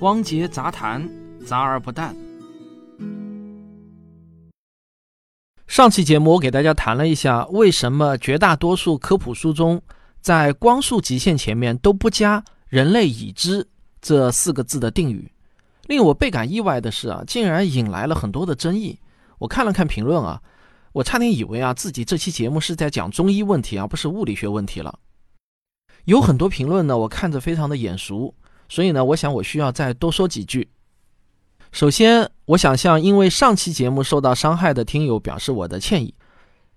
汪杰杂谈，杂而不淡。上期节目我给大家谈了一下，为什么绝大多数科普书中在光速极限前面都不加“人类已知”这四个字的定语。令我倍感意外的是啊，竟然引来了很多的争议。我看了看评论啊，我差点以为啊自己这期节目是在讲中医问题，而不是物理学问题了。有很多评论呢，我看着非常的眼熟，所以呢，我想我需要再多说几句。首先，我想向因为上期节目受到伤害的听友表示我的歉意。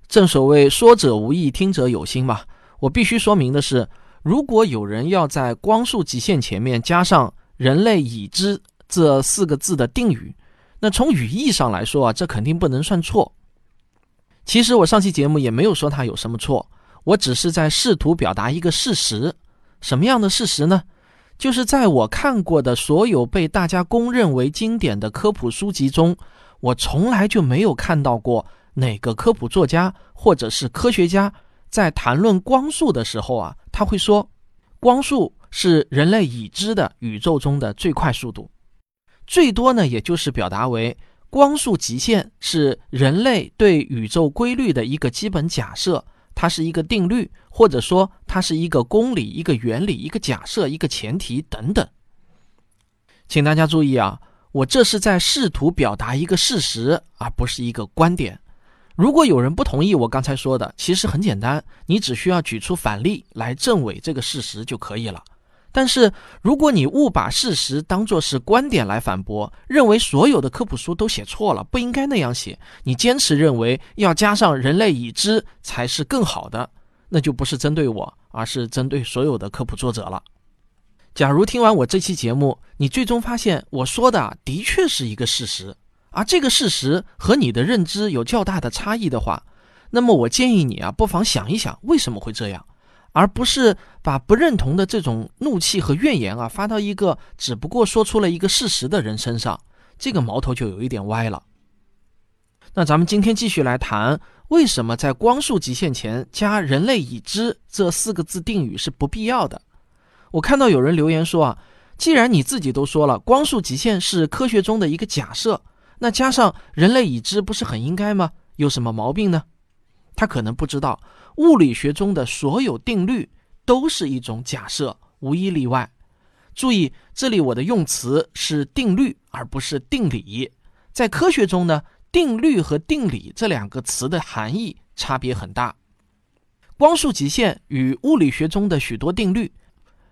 正所谓说者无意，听者有心嘛。我必须说明的是，如果有人要在光速极限前面加上“人类已知”这四个字的定语，那从语义上来说啊，这肯定不能算错。其实我上期节目也没有说他有什么错。我只是在试图表达一个事实，什么样的事实呢？就是在我看过的所有被大家公认为经典的科普书籍中，我从来就没有看到过哪个科普作家或者是科学家在谈论光速的时候啊，他会说，光速是人类已知的宇宙中的最快速度，最多呢，也就是表达为光速极限是人类对宇宙规律的一个基本假设。它是一个定律，或者说它是一个公理、一个原理、一个假设、一个前提等等。请大家注意啊，我这是在试图表达一个事实，而不是一个观点。如果有人不同意我刚才说的，其实很简单，你只需要举出反例来证伪这个事实就可以了。但是，如果你误把事实当作是观点来反驳，认为所有的科普书都写错了，不应该那样写，你坚持认为要加上“人类已知”才是更好的，那就不是针对我，而是针对所有的科普作者了。假如听完我这期节目，你最终发现我说的的确是一个事实，而这个事实和你的认知有较大的差异的话，那么我建议你啊，不妨想一想为什么会这样。而不是把不认同的这种怒气和怨言啊发到一个只不过说出了一个事实的人身上，这个矛头就有一点歪了。那咱们今天继续来谈，为什么在光速极限前加“人类已知”这四个字定语是不必要的？我看到有人留言说啊，既然你自己都说了光速极限是科学中的一个假设，那加上“人类已知”不是很应该吗？有什么毛病呢？他可能不知道。物理学中的所有定律都是一种假设，无一例外。注意，这里我的用词是定律，而不是定理。在科学中呢，定律和定理这两个词的含义差别很大。光速极限与物理学中的许多定律，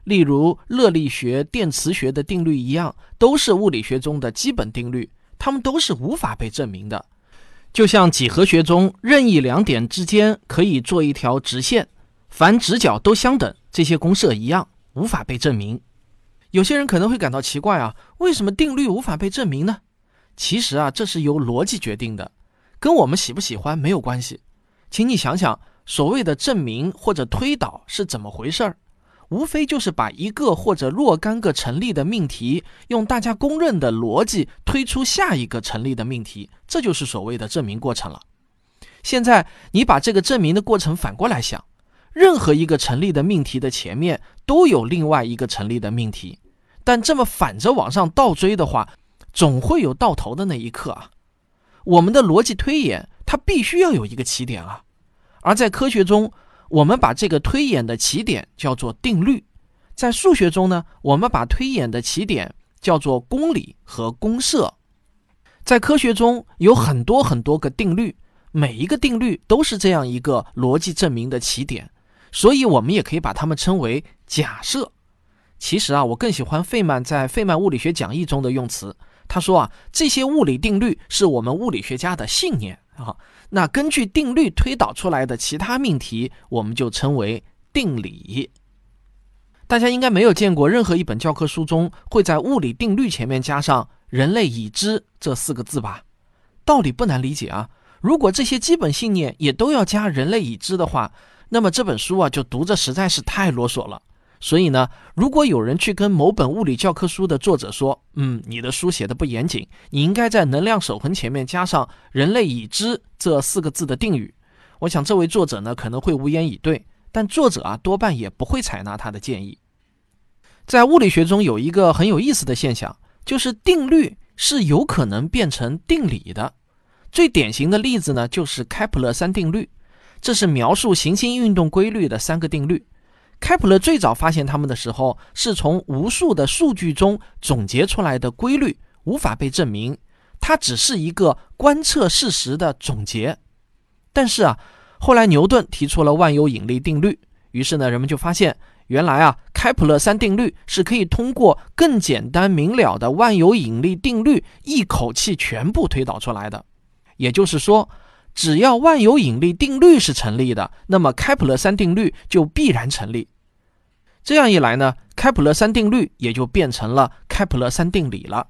例如热力学、电磁学的定律一样，都是物理学中的基本定律，它们都是无法被证明的。就像几何学中任意两点之间可以做一条直线，凡直角都相等，这些公设一样，无法被证明。有些人可能会感到奇怪啊，为什么定律无法被证明呢？其实啊，这是由逻辑决定的，跟我们喜不喜欢没有关系。请你想想，所谓的证明或者推导是怎么回事儿？无非就是把一个或者若干个成立的命题，用大家公认的逻辑推出下一个成立的命题，这就是所谓的证明过程了。现在你把这个证明的过程反过来想，任何一个成立的命题的前面都有另外一个成立的命题，但这么反着往上倒追的话，总会有到头的那一刻啊。我们的逻辑推演它必须要有一个起点啊，而在科学中。我们把这个推演的起点叫做定律，在数学中呢，我们把推演的起点叫做公理和公设。在科学中有很多很多个定律，每一个定律都是这样一个逻辑证明的起点，所以我们也可以把它们称为假设。其实啊，我更喜欢费曼在《费曼物理学讲义》中的用词，他说啊，这些物理定律是我们物理学家的信念啊。那根据定律推导出来的其他命题，我们就称为定理。大家应该没有见过任何一本教科书中会在物理定律前面加上“人类已知”这四个字吧？道理不难理解啊。如果这些基本信念也都要加“人类已知”的话，那么这本书啊就读着实在是太啰嗦了。所以呢，如果有人去跟某本物理教科书的作者说：“嗯，你的书写的不严谨，你应该在能量守恒前面加上‘人类已知’这四个字的定语。”我想这位作者呢可能会无言以对，但作者啊多半也不会采纳他的建议。在物理学中有一个很有意思的现象，就是定律是有可能变成定理的。最典型的例子呢，就是开普勒三定律，这是描述行星运动规律的三个定律。开普勒最早发现它们的时候，是从无数的数据中总结出来的规律，无法被证明，它只是一个观测事实的总结。但是啊，后来牛顿提出了万有引力定律，于是呢，人们就发现，原来啊，开普勒三定律是可以通过更简单明了的万有引力定律一口气全部推导出来的。也就是说。只要万有引力定律是成立的，那么开普勒三定律就必然成立。这样一来呢，开普勒三定律也就变成了开普勒三定理了。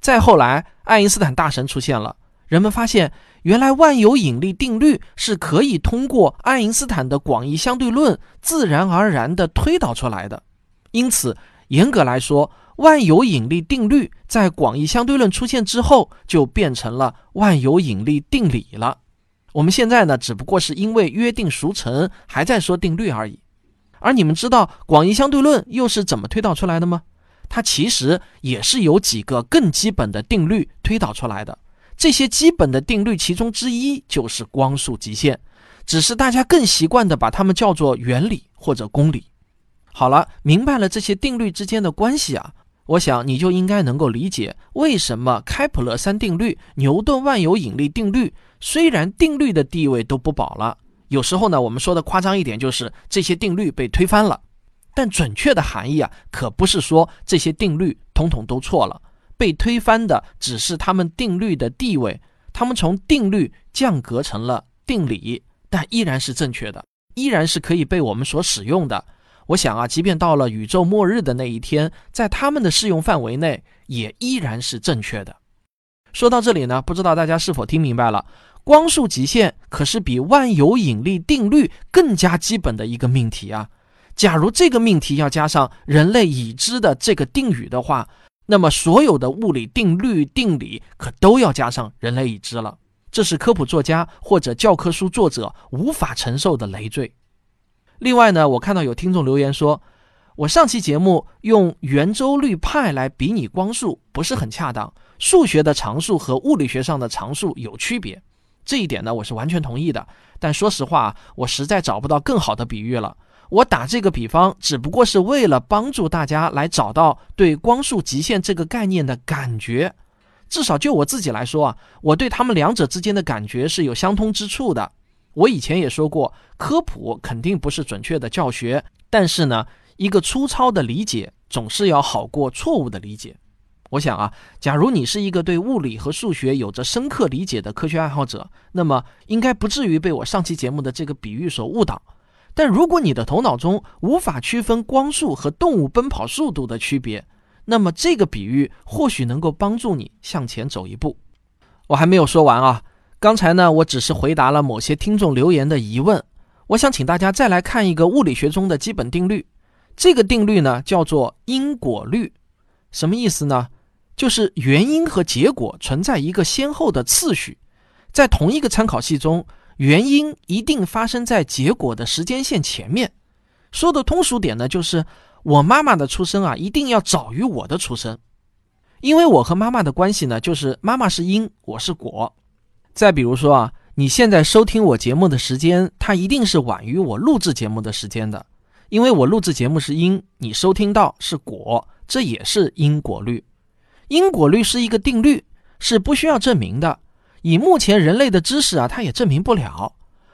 再后来，爱因斯坦大神出现了，人们发现原来万有引力定律是可以通过爱因斯坦的广义相对论自然而然地推导出来的。因此，严格来说，万有引力定律在广义相对论出现之后，就变成了万有引力定理了。我们现在呢，只不过是因为约定俗成，还在说定律而已。而你们知道广义相对论又是怎么推导出来的吗？它其实也是由几个更基本的定律推导出来的。这些基本的定律其中之一就是光速极限，只是大家更习惯的把它们叫做原理或者公理。好了，明白了这些定律之间的关系啊。我想你就应该能够理解为什么开普勒三定律、牛顿万有引力定律虽然定律的地位都不保了，有时候呢，我们说的夸张一点就是这些定律被推翻了，但准确的含义啊，可不是说这些定律统统都错了，被推翻的只是他们定律的地位，他们从定律降格成了定理，但依然是正确的，依然是可以被我们所使用的。我想啊，即便到了宇宙末日的那一天，在他们的适用范围内，也依然是正确的。说到这里呢，不知道大家是否听明白了？光速极限可是比万有引力定律更加基本的一个命题啊！假如这个命题要加上人类已知的这个定语的话，那么所有的物理定律、定理可都要加上人类已知了。这是科普作家或者教科书作者无法承受的累赘。另外呢，我看到有听众留言说，我上期节目用圆周率派来比拟光速不是很恰当，数学的常数和物理学上的常数有区别。这一点呢，我是完全同意的。但说实话，我实在找不到更好的比喻了。我打这个比方，只不过是为了帮助大家来找到对光速极限这个概念的感觉。至少就我自己来说啊，我对他们两者之间的感觉是有相通之处的。我以前也说过，科普肯定不是准确的教学，但是呢，一个粗糙的理解总是要好过错误的理解。我想啊，假如你是一个对物理和数学有着深刻理解的科学爱好者，那么应该不至于被我上期节目的这个比喻所误导。但如果你的头脑中无法区分光速和动物奔跑速度的区别，那么这个比喻或许能够帮助你向前走一步。我还没有说完啊。刚才呢，我只是回答了某些听众留言的疑问。我想请大家再来看一个物理学中的基本定律。这个定律呢，叫做因果律。什么意思呢？就是原因和结果存在一个先后的次序。在同一个参考系中，原因一定发生在结果的时间线前面。说的通俗点呢，就是我妈妈的出生啊，一定要早于我的出生。因为我和妈妈的关系呢，就是妈妈是因，我是果。再比如说啊，你现在收听我节目的时间，它一定是晚于我录制节目的时间的，因为我录制节目是因，你收听到是果，这也是因果律。因果律是一个定律，是不需要证明的。以目前人类的知识啊，它也证明不了。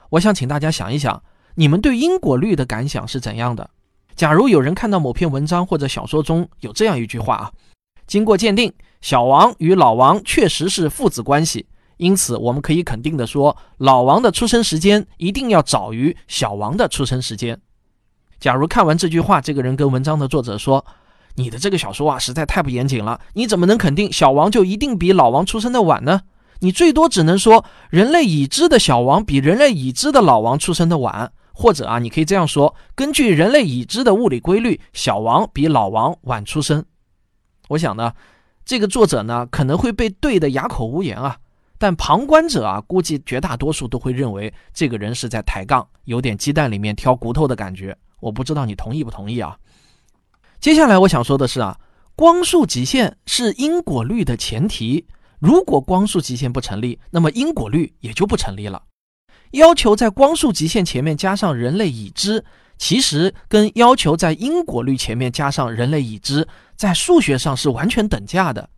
我想请大家想一想，你们对因果律的感想是怎样的？假如有人看到某篇文章或者小说中有这样一句话啊，经过鉴定，小王与老王确实是父子关系。因此，我们可以肯定的说，老王的出生时间一定要早于小王的出生时间。假如看完这句话，这个人跟文章的作者说：“你的这个小说啊，实在太不严谨了。你怎么能肯定小王就一定比老王出生的晚呢？你最多只能说，人类已知的小王比人类已知的老王出生的晚，或者啊，你可以这样说：根据人类已知的物理规律，小王比老王晚出生。我想呢，这个作者呢，可能会被对得哑口无言啊。”但旁观者啊，估计绝大多数都会认为这个人是在抬杠，有点鸡蛋里面挑骨头的感觉。我不知道你同意不同意啊？接下来我想说的是啊，光速极限是因果律的前提。如果光速极限不成立，那么因果律也就不成立了。要求在光速极限前面加上人类已知，其实跟要求在因果律前面加上人类已知，在数学上是完全等价的。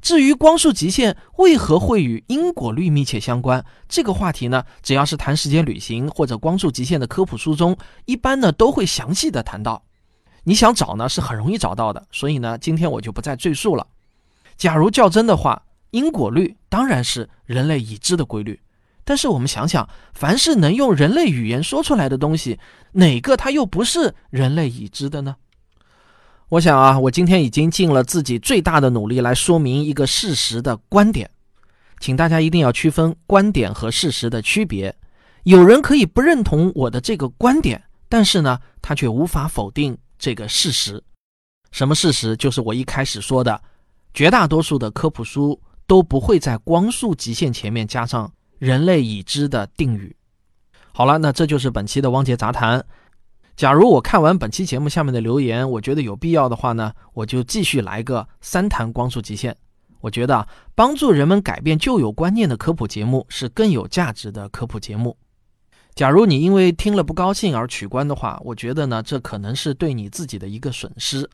至于光速极限为何会与因果律密切相关，这个话题呢，只要是谈时间旅行或者光速极限的科普书中，一般呢都会详细的谈到。你想找呢是很容易找到的，所以呢今天我就不再赘述了。假如较真的话，因果律当然是人类已知的规律。但是我们想想，凡是能用人类语言说出来的东西，哪个它又不是人类已知的呢？我想啊，我今天已经尽了自己最大的努力来说明一个事实的观点，请大家一定要区分观点和事实的区别。有人可以不认同我的这个观点，但是呢，他却无法否定。这个事实，什么事实？就是我一开始说的，绝大多数的科普书都不会在光速极限前面加上人类已知的定语。好了，那这就是本期的汪杰杂谈。假如我看完本期节目下面的留言，我觉得有必要的话呢，我就继续来个三谈光速极限。我觉得帮助人们改变旧有观念的科普节目是更有价值的科普节目。假如你因为听了不高兴而取关的话，我觉得呢，这可能是对你自己的一个损失。